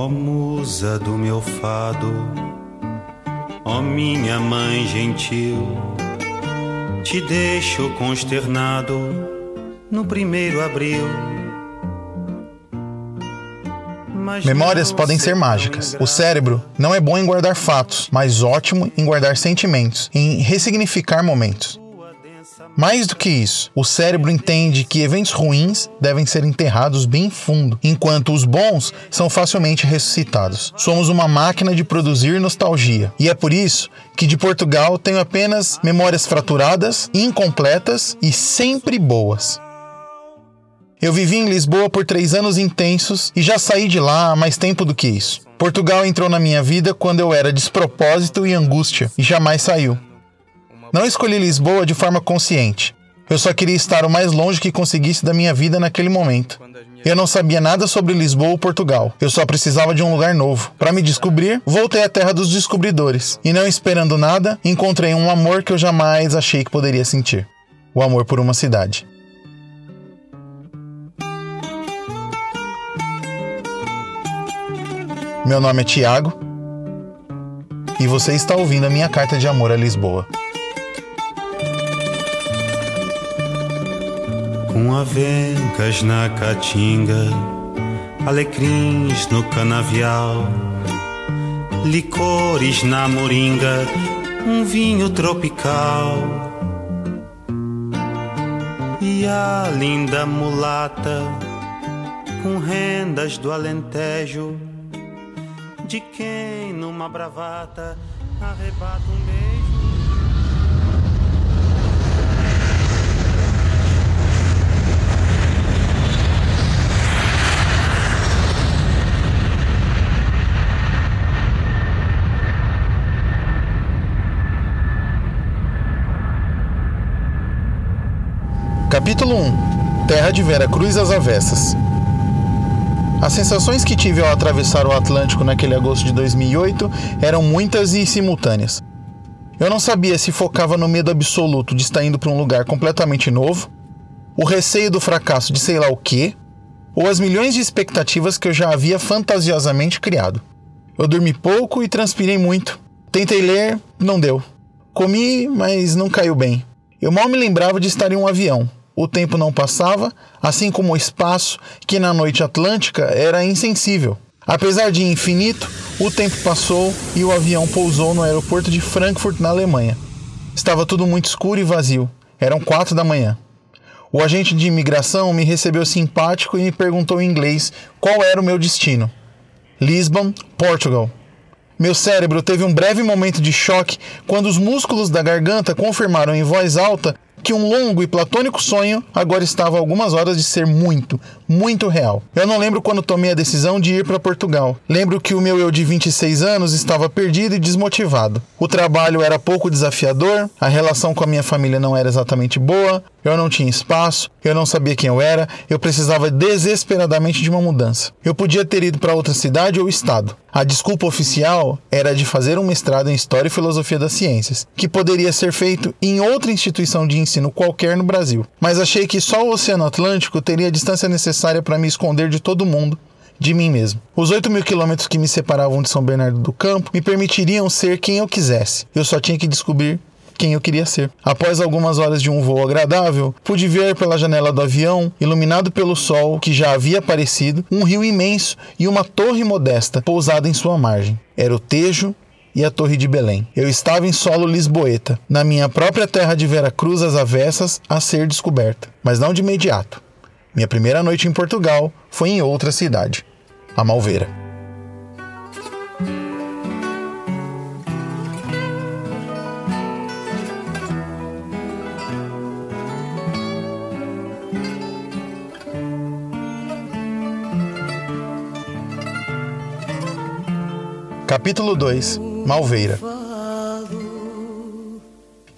Ó musa do meu fado, ó minha mãe gentil, te deixo consternado no primeiro abril. Memórias podem ser mágicas. O cérebro não é bom em guardar fatos, mas ótimo em guardar sentimentos, em ressignificar momentos. Mais do que isso, o cérebro entende que eventos ruins devem ser enterrados bem fundo, enquanto os bons são facilmente ressuscitados. Somos uma máquina de produzir nostalgia, e é por isso que de Portugal tenho apenas memórias fraturadas, incompletas e sempre boas. Eu vivi em Lisboa por três anos intensos e já saí de lá há mais tempo do que isso. Portugal entrou na minha vida quando eu era despropósito e angústia e jamais saiu. Não escolhi Lisboa de forma consciente. Eu só queria estar o mais longe que conseguisse da minha vida naquele momento. Eu não sabia nada sobre Lisboa ou Portugal. Eu só precisava de um lugar novo. Para me descobrir, voltei à terra dos descobridores. E não esperando nada, encontrei um amor que eu jamais achei que poderia sentir: o amor por uma cidade. Meu nome é Tiago e você está ouvindo a minha carta de amor a Lisboa. Com avencas na caatinga, alecrins no canavial, licores na moringa, um vinho tropical. E a linda mulata, com rendas do Alentejo, de quem numa bravata arrebata um beijo. Capítulo 1 Terra de Vera Cruz às Avessas As sensações que tive ao atravessar o Atlântico naquele agosto de 2008 eram muitas e simultâneas. Eu não sabia se focava no medo absoluto de estar indo para um lugar completamente novo, o receio do fracasso de sei lá o quê, ou as milhões de expectativas que eu já havia fantasiosamente criado. Eu dormi pouco e transpirei muito. Tentei ler, não deu. Comi, mas não caiu bem. Eu mal me lembrava de estar em um avião o tempo não passava, assim como o espaço, que na noite atlântica era insensível. Apesar de infinito, o tempo passou e o avião pousou no aeroporto de Frankfurt, na Alemanha. Estava tudo muito escuro e vazio. Eram quatro da manhã. O agente de imigração me recebeu simpático e me perguntou em inglês qual era o meu destino. Lisbon, Portugal. Meu cérebro teve um breve momento de choque quando os músculos da garganta confirmaram em voz alta que um longo e platônico sonho agora estava a algumas horas de ser muito, muito real. Eu não lembro quando tomei a decisão de ir para Portugal. Lembro que o meu eu de 26 anos estava perdido e desmotivado. O trabalho era pouco desafiador, a relação com a minha família não era exatamente boa, eu não tinha espaço, eu não sabia quem eu era, eu precisava desesperadamente de uma mudança. Eu podia ter ido para outra cidade ou estado. A desculpa oficial era de fazer um mestrado em História e Filosofia das Ciências, que poderia ser feito em outra instituição de ensino qualquer no Brasil. Mas achei que só o Oceano Atlântico teria a distância necessária para me esconder de todo mundo de mim mesmo. Os 8 mil quilômetros que me separavam de São Bernardo do Campo me permitiriam ser quem eu quisesse. Eu só tinha que descobrir quem eu queria ser. Após algumas horas de um voo agradável, pude ver pela janela do avião, iluminado pelo sol que já havia aparecido, um rio imenso e uma torre modesta pousada em sua margem. Era o Tejo e a Torre de Belém. Eu estava em solo lisboeta, na minha própria terra de Vera Cruz às avessas a ser descoberta, mas não de imediato. Minha primeira noite em Portugal foi em outra cidade, a Malveira. Capítulo 2 Malveira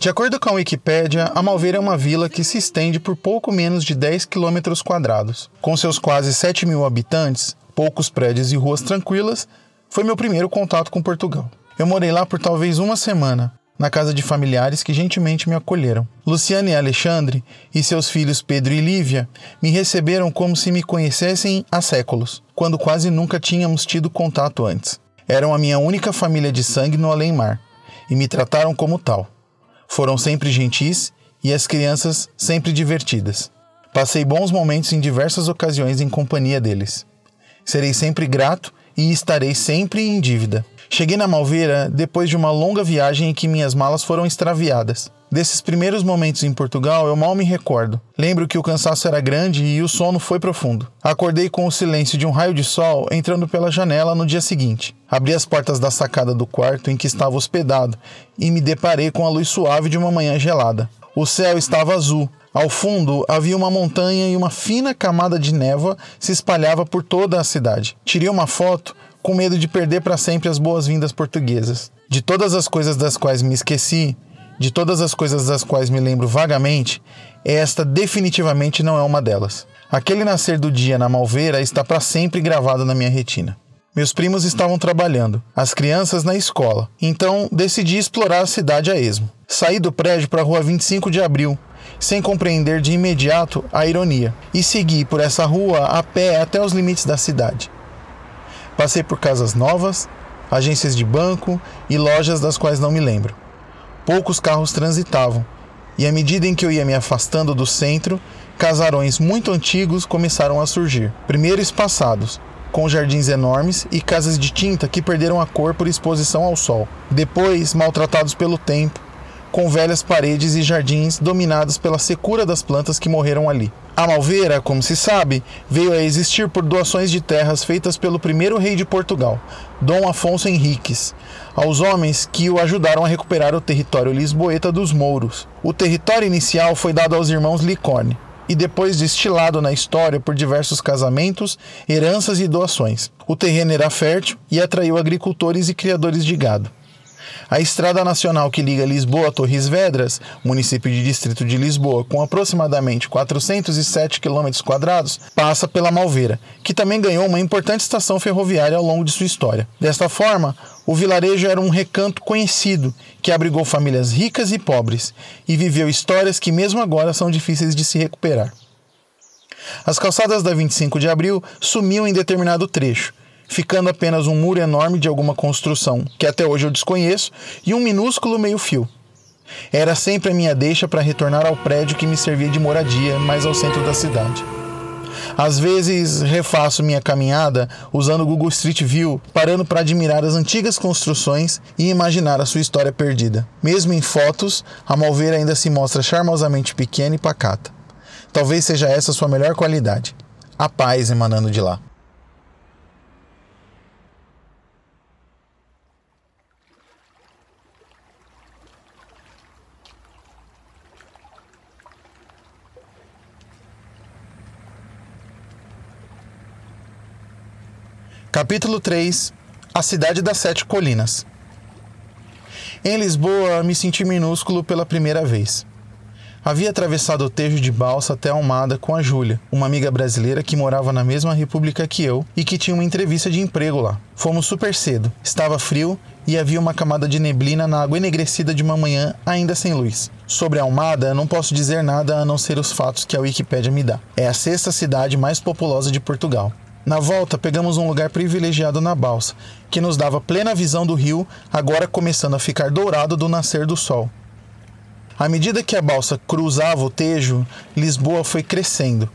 De acordo com a Wikipédia, a Malveira é uma vila que se estende por pouco menos de 10 quilômetros quadrados. Com seus quase 7 mil habitantes, poucos prédios e ruas tranquilas, foi meu primeiro contato com Portugal. Eu morei lá por talvez uma semana. na casa de familiares que gentilmente me acolheram. Luciana e Alexandre e seus filhos Pedro e Lívia me receberam como se me conhecessem há séculos, quando quase nunca tínhamos tido contato antes. Eram a minha única família de sangue no além-mar e me trataram como tal. Foram sempre gentis e as crianças sempre divertidas. Passei bons momentos em diversas ocasiões em companhia deles. Serei sempre grato e estarei sempre em dívida. Cheguei na Malveira depois de uma longa viagem em que minhas malas foram extraviadas. Desses primeiros momentos em Portugal, eu mal me recordo. Lembro que o cansaço era grande e o sono foi profundo. Acordei com o silêncio de um raio de sol entrando pela janela no dia seguinte. Abri as portas da sacada do quarto em que estava hospedado e me deparei com a luz suave de uma manhã gelada. O céu estava azul. Ao fundo havia uma montanha e uma fina camada de névoa se espalhava por toda a cidade. Tirei uma foto com medo de perder para sempre as boas-vindas portuguesas. De todas as coisas das quais me esqueci, de todas as coisas das quais me lembro vagamente, esta definitivamente não é uma delas. Aquele nascer do dia na Malveira está para sempre gravado na minha retina. Meus primos estavam trabalhando, as crianças na escola, então decidi explorar a cidade a esmo. Saí do prédio para a rua 25 de abril, sem compreender de imediato a ironia, e segui por essa rua a pé até os limites da cidade. Passei por casas novas, agências de banco e lojas das quais não me lembro. Poucos carros transitavam, e à medida em que eu ia me afastando do centro, casarões muito antigos começaram a surgir. Primeiro espaçados, com jardins enormes e casas de tinta que perderam a cor por exposição ao sol. Depois, maltratados pelo tempo, com velhas paredes e jardins dominados pela secura das plantas que morreram ali. A Malveira, como se sabe, veio a existir por doações de terras feitas pelo primeiro rei de Portugal, Dom Afonso Henriques, aos homens que o ajudaram a recuperar o território lisboeta dos mouros. O território inicial foi dado aos irmãos Licorne e depois destilado na história por diversos casamentos, heranças e doações. O terreno era fértil e atraiu agricultores e criadores de gado. A estrada nacional que liga Lisboa a Torres Vedras, município de Distrito de Lisboa, com aproximadamente 407 km passa pela Malveira, que também ganhou uma importante estação ferroviária ao longo de sua história. Desta forma, o vilarejo era um recanto conhecido que abrigou famílias ricas e pobres e viveu histórias que mesmo agora são difíceis de se recuperar. As calçadas da 25 de abril sumiam em determinado trecho, ficando apenas um muro enorme de alguma construção, que até hoje eu desconheço, e um minúsculo meio-fio. Era sempre a minha deixa para retornar ao prédio que me servia de moradia, mais ao centro da cidade. Às vezes refaço minha caminhada usando o Google Street View, parando para admirar as antigas construções e imaginar a sua história perdida. Mesmo em fotos, a Malveira ainda se mostra charmosamente pequena e pacata. Talvez seja essa sua melhor qualidade, a paz emanando de lá. Capítulo 3 A Cidade das Sete Colinas Em Lisboa, me senti minúsculo pela primeira vez. Havia atravessado o Tejo de balsa até Almada com a Júlia, uma amiga brasileira que morava na mesma república que eu e que tinha uma entrevista de emprego lá. Fomos super cedo, estava frio e havia uma camada de neblina na água enegrecida de uma manhã ainda sem luz. Sobre Almada, não posso dizer nada a não ser os fatos que a Wikipédia me dá. É a sexta cidade mais populosa de Portugal. Na volta, pegamos um lugar privilegiado na balsa, que nos dava plena visão do rio, agora começando a ficar dourado do nascer do sol. À medida que a balsa cruzava o Tejo, Lisboa foi crescendo.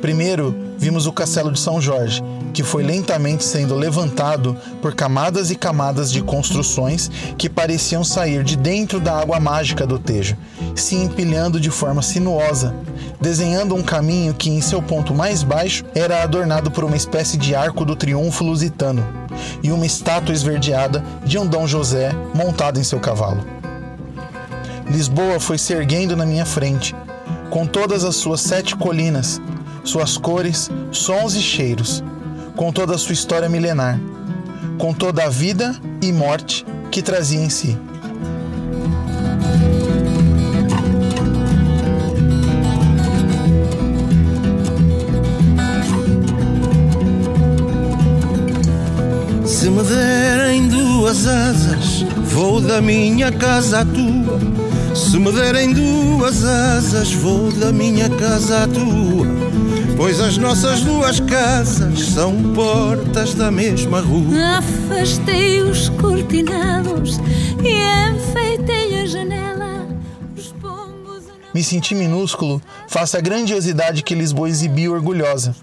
Primeiro, vimos o Castelo de São Jorge, que foi lentamente sendo levantado por camadas e camadas de construções que pareciam sair de dentro da água mágica do Tejo, se empilhando de forma sinuosa, desenhando um caminho que, em seu ponto mais baixo, era adornado por uma espécie de arco do triunfo lusitano e uma estátua esverdeada de um Dom José montado em seu cavalo. Lisboa foi se erguendo na minha frente, com todas as suas sete colinas, suas cores, sons e cheiros, com toda a sua história milenar, com toda a vida e morte que trazia em si. Se me derem duas asas, vou da minha casa à tua. Se me derem duas asas, vou da minha casa à tua. Pois as nossas duas casas são portas da mesma rua. Afastei os cortinados e enfeitei a janela. Me senti minúsculo face à grandiosidade que Lisboa exibiu orgulhosa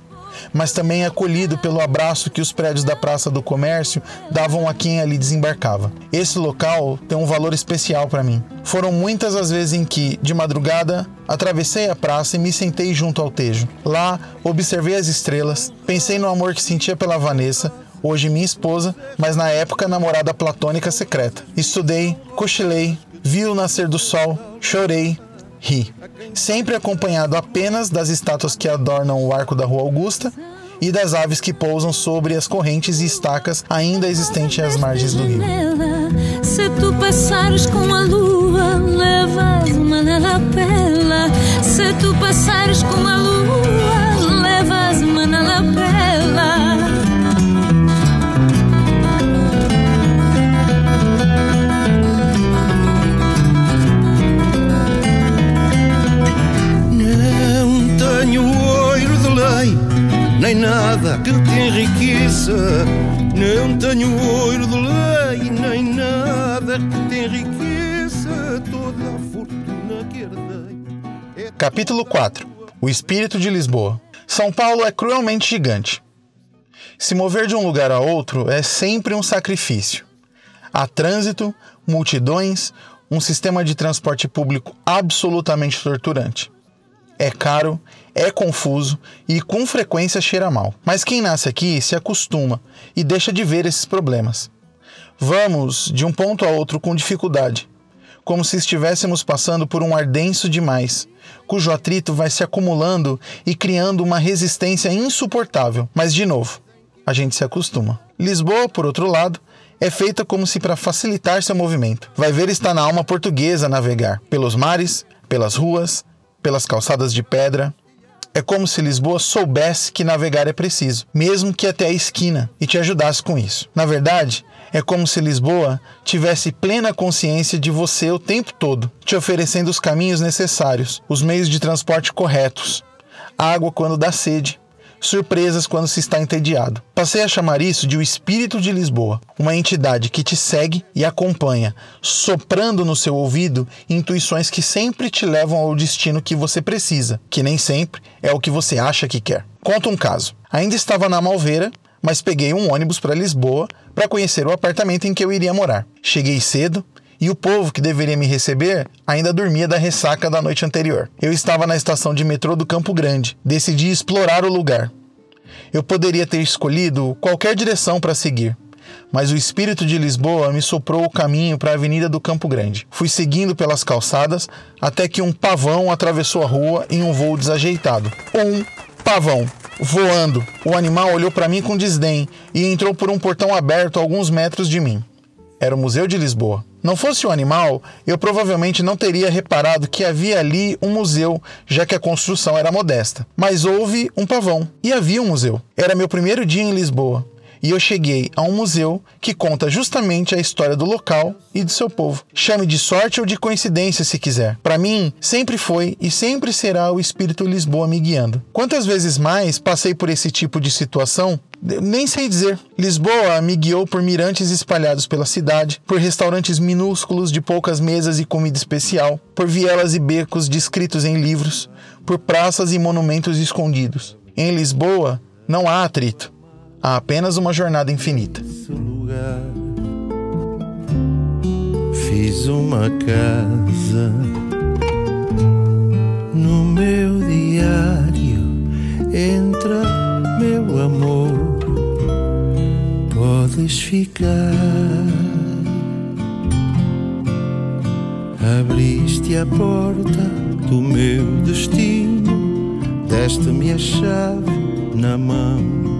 mas também acolhido pelo abraço que os prédios da Praça do Comércio davam a quem ali desembarcava. Esse local tem um valor especial para mim. Foram muitas as vezes em que, de madrugada, atravessei a praça e me sentei junto ao tejo. Lá, observei as estrelas, pensei no amor que sentia pela Vanessa, hoje minha esposa, mas na época namorada platônica secreta. Estudei, cochilei, vi o nascer do sol, chorei, ri, sempre acompanhado apenas das estátuas que adornam o arco da Rua Augusta e das aves que pousam sobre as correntes e estacas ainda existentes às margens do rio. Se tu passares com a lua, levas uma lapela. Se tu passares com a lua, nem nada que te enriqueça. Não tenho ouro de lei, nem nada que te enriqueça. Toda a fortuna que herdei. É Capítulo 4 O Espírito de Lisboa. São Paulo é cruelmente gigante. Se mover de um lugar a outro é sempre um sacrifício. Há trânsito, multidões, um sistema de transporte público absolutamente torturante. É caro, é confuso e com frequência cheira mal. Mas quem nasce aqui se acostuma e deixa de ver esses problemas. Vamos de um ponto a outro com dificuldade, como se estivéssemos passando por um ardenso demais, cujo atrito vai se acumulando e criando uma resistência insuportável. Mas, de novo, a gente se acostuma. Lisboa, por outro lado, é feita como se para facilitar seu movimento. Vai ver está na alma portuguesa navegar pelos mares, pelas ruas, pelas calçadas de pedra. É como se Lisboa soubesse que navegar é preciso, mesmo que até a esquina, e te ajudasse com isso. Na verdade, é como se Lisboa tivesse plena consciência de você o tempo todo, te oferecendo os caminhos necessários, os meios de transporte corretos, água quando dá sede, surpresas quando se está entediado. Passei a chamar isso de o espírito de Lisboa, uma entidade que te segue e acompanha, soprando no seu ouvido intuições que sempre te levam ao destino que você precisa, que nem sempre é o que você acha que quer. Conta um caso. Ainda estava na Malveira, mas peguei um ônibus para Lisboa para conhecer o apartamento em que eu iria morar. Cheguei cedo, e o povo que deveria me receber ainda dormia da ressaca da noite anterior. Eu estava na estação de metrô do Campo Grande. Decidi explorar o lugar. Eu poderia ter escolhido qualquer direção para seguir, mas o espírito de Lisboa me soprou o caminho para a Avenida do Campo Grande. Fui seguindo pelas calçadas até que um pavão atravessou a rua em um voo desajeitado. Um pavão voando. O animal olhou para mim com desdém e entrou por um portão aberto a alguns metros de mim. Era o Museu de Lisboa. Não fosse o um animal, eu provavelmente não teria reparado que havia ali um museu, já que a construção era modesta. Mas houve um pavão e havia um museu. Era meu primeiro dia em Lisboa e eu cheguei a um museu que conta justamente a história do local e do seu povo. Chame de sorte ou de coincidência se quiser. Para mim, sempre foi e sempre será o espírito Lisboa me guiando. Quantas vezes mais passei por esse tipo de situação nem sei dizer. Lisboa me guiou por mirantes espalhados pela cidade, por restaurantes minúsculos de poucas mesas e comida especial, por vielas e becos descritos em livros, por praças e monumentos escondidos. Em Lisboa não há atrito. Há apenas uma jornada infinita. Fiz uma casa no meu diário. Entra, meu amor, podes ficar. Abriste a porta do meu destino, deste-me a chave na mão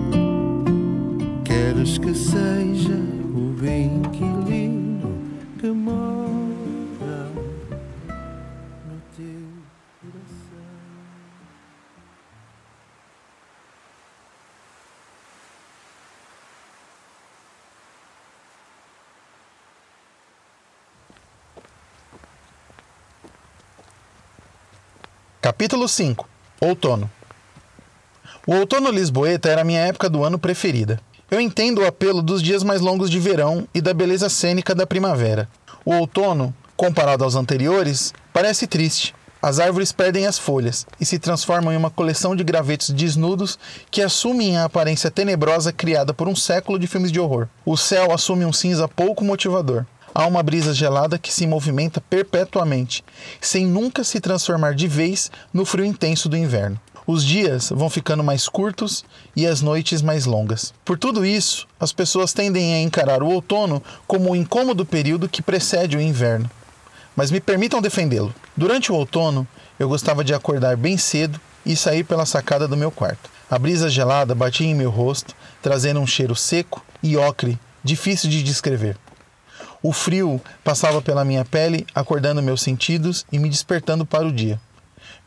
mas que seja o bem que lindo que mora no teu coração. Capítulo 5 Outono o outono lisboeta era a minha época do ano preferida. Eu entendo o apelo dos dias mais longos de verão e da beleza cênica da primavera. O outono, comparado aos anteriores, parece triste. As árvores perdem as folhas e se transformam em uma coleção de gravetos desnudos que assumem a aparência tenebrosa criada por um século de filmes de horror. O céu assume um cinza pouco motivador. Há uma brisa gelada que se movimenta perpetuamente, sem nunca se transformar de vez no frio intenso do inverno. Os dias vão ficando mais curtos e as noites mais longas. Por tudo isso, as pessoas tendem a encarar o outono como o incômodo período que precede o inverno. Mas me permitam defendê-lo. Durante o outono, eu gostava de acordar bem cedo e sair pela sacada do meu quarto. A brisa gelada batia em meu rosto, trazendo um cheiro seco e ocre, difícil de descrever. O frio passava pela minha pele, acordando meus sentidos e me despertando para o dia.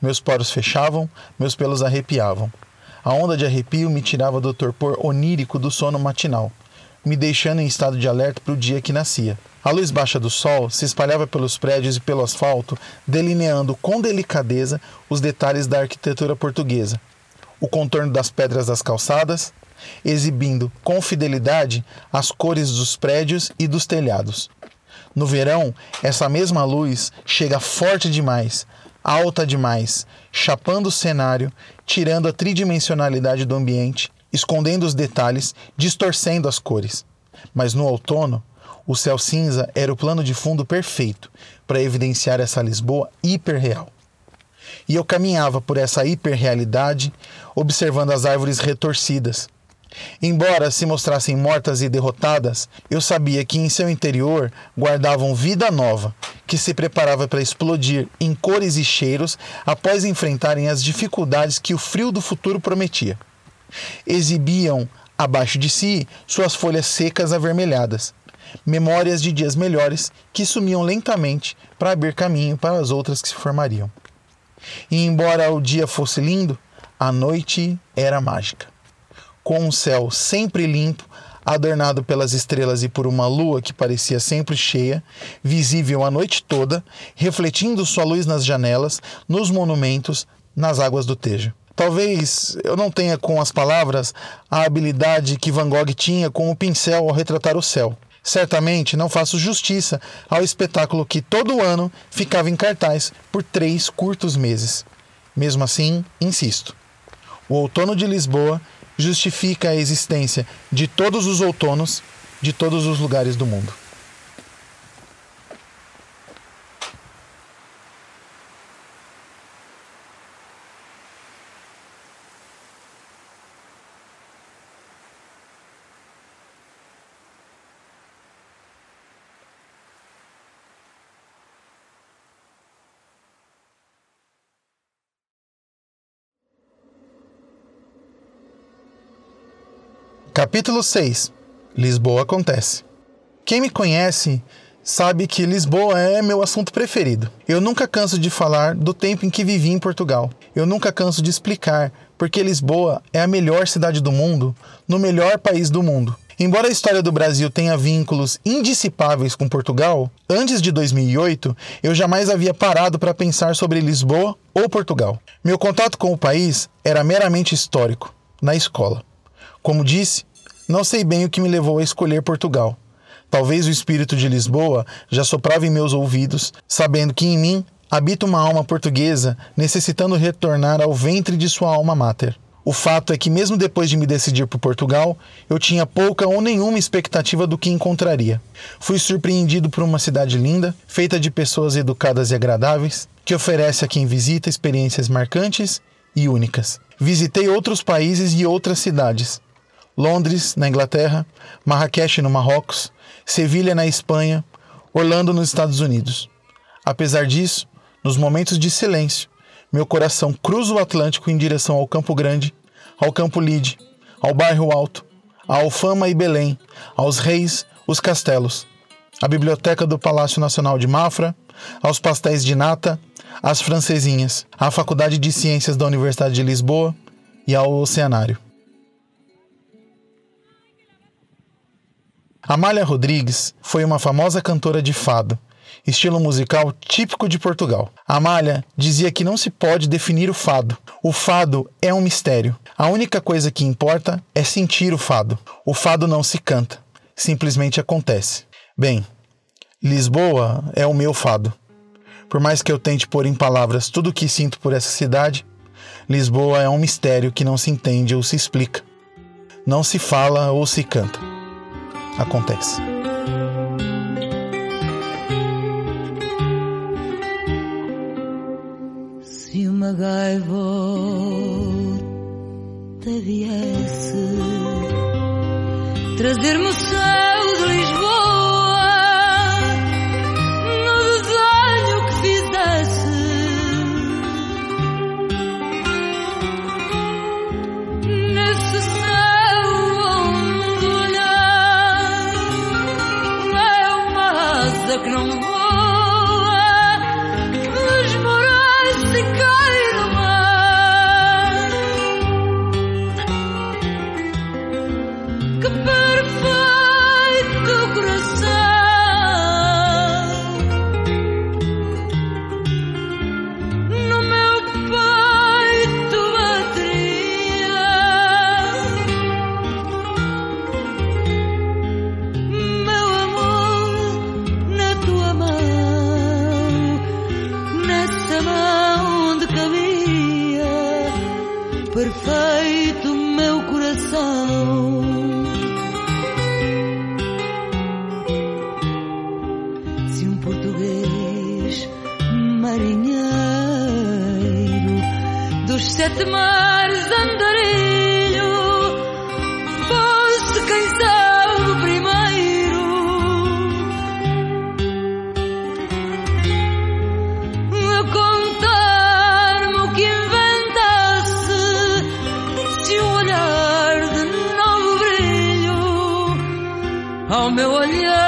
Meus poros fechavam, meus pelos arrepiavam. A onda de arrepio me tirava do torpor onírico do sono matinal, me deixando em estado de alerta para o dia que nascia. A luz baixa do sol se espalhava pelos prédios e pelo asfalto, delineando com delicadeza os detalhes da arquitetura portuguesa. O contorno das pedras das calçadas, exibindo com fidelidade as cores dos prédios e dos telhados. No verão, essa mesma luz chega forte demais, alta demais, chapando o cenário, tirando a tridimensionalidade do ambiente, escondendo os detalhes, distorcendo as cores. Mas no outono, o céu cinza era o plano de fundo perfeito para evidenciar essa Lisboa hiperreal. E eu caminhava por essa hiperrealidade, observando as árvores retorcidas, Embora se mostrassem mortas e derrotadas, eu sabia que em seu interior guardavam vida nova, que se preparava para explodir em cores e cheiros após enfrentarem as dificuldades que o frio do futuro prometia. Exibiam, abaixo de si, suas folhas secas avermelhadas, memórias de dias melhores que sumiam lentamente para abrir caminho para as outras que se formariam. E embora o dia fosse lindo, a noite era mágica com um céu sempre limpo, adornado pelas estrelas e por uma lua que parecia sempre cheia, visível a noite toda, refletindo sua luz nas janelas, nos monumentos, nas águas do Tejo. Talvez eu não tenha com as palavras a habilidade que Van Gogh tinha com o pincel ao retratar o céu. Certamente não faço justiça ao espetáculo que todo ano ficava em cartaz por três curtos meses. Mesmo assim, insisto. O outono de Lisboa justifica a existência de todos os outonos de todos os lugares do mundo. Capítulo 6 Lisboa acontece. Quem me conhece sabe que Lisboa é meu assunto preferido. Eu nunca canso de falar do tempo em que vivi em Portugal. Eu nunca canso de explicar porque Lisboa é a melhor cidade do mundo, no melhor país do mundo. Embora a história do Brasil tenha vínculos indissipáveis com Portugal, antes de 2008 eu jamais havia parado para pensar sobre Lisboa ou Portugal. Meu contato com o país era meramente histórico, na escola. Como disse, não sei bem o que me levou a escolher Portugal. Talvez o espírito de Lisboa já soprava em meus ouvidos, sabendo que em mim habita uma alma portuguesa necessitando retornar ao ventre de sua alma máter. O fato é que, mesmo depois de me decidir por Portugal, eu tinha pouca ou nenhuma expectativa do que encontraria. Fui surpreendido por uma cidade linda, feita de pessoas educadas e agradáveis, que oferece a quem visita experiências marcantes e únicas. Visitei outros países e outras cidades, Londres, na Inglaterra, Marrakech, no Marrocos, Sevilha, na Espanha, Orlando, nos Estados Unidos. Apesar disso, nos momentos de silêncio, meu coração cruza o Atlântico em direção ao Campo Grande, ao Campo Lide, ao Bairro Alto, à Alfama e Belém, aos reis, os castelos, à Biblioteca do Palácio Nacional de Mafra, aos pastéis de nata, às francesinhas, à Faculdade de Ciências da Universidade de Lisboa e ao Oceanário. Amália Rodrigues foi uma famosa cantora de fado estilo musical típico de Portugal. Amália dizia que não se pode definir o fado. O fado é um mistério. A única coisa que importa é sentir o fado. O fado não se canta, simplesmente acontece. Bem, Lisboa é o meu fado. Por mais que eu tente pôr em palavras tudo o que sinto por essa cidade, Lisboa é um mistério que não se entende ou se explica. Não se fala ou se canta. Acontece. Se uma gaivota viesse trazer-me o céu ao meu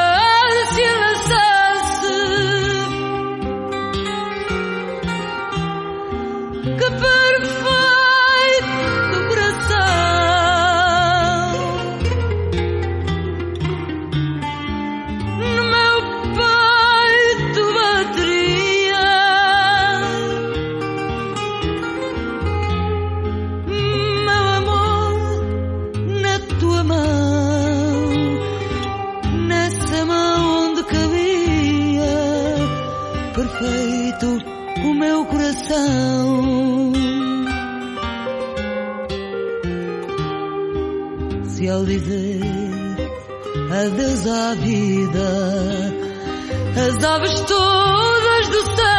coração. Se ao dizer adeus à vida, as aves todas do céu